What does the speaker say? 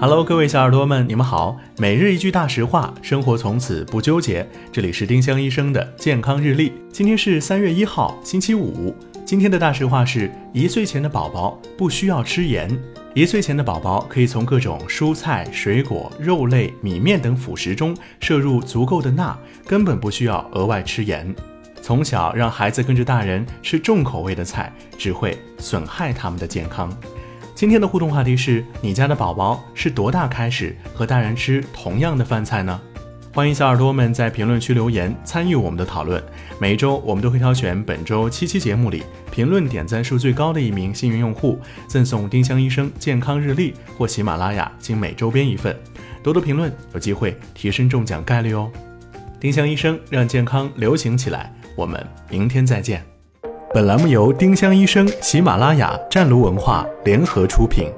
Hello，各位小耳朵们，你们好。每日一句大实话，生活从此不纠结。这里是丁香医生的健康日历。今天是三月一号，星期五。今天的大实话是：一岁前的宝宝不需要吃盐。一岁前的宝宝可以从各种蔬菜、水果、肉类、米面等辅食中摄入足够的钠，根本不需要额外吃盐。从小让孩子跟着大人吃重口味的菜，只会损害他们的健康。今天的互动话题是你家的宝宝是多大开始和大人吃同样的饭菜呢？欢迎小耳朵们在评论区留言参与我们的讨论。每一周我们都会挑选本周七期节目里评论点赞数最高的一名幸运用户，赠送丁香医生健康日历或喜马拉雅精美周边一份。多多评论，有机会提升中奖概率哦。丁香医生让健康流行起来，我们明天再见。本栏目由丁香医生、喜马拉雅、湛卢文化联合出品。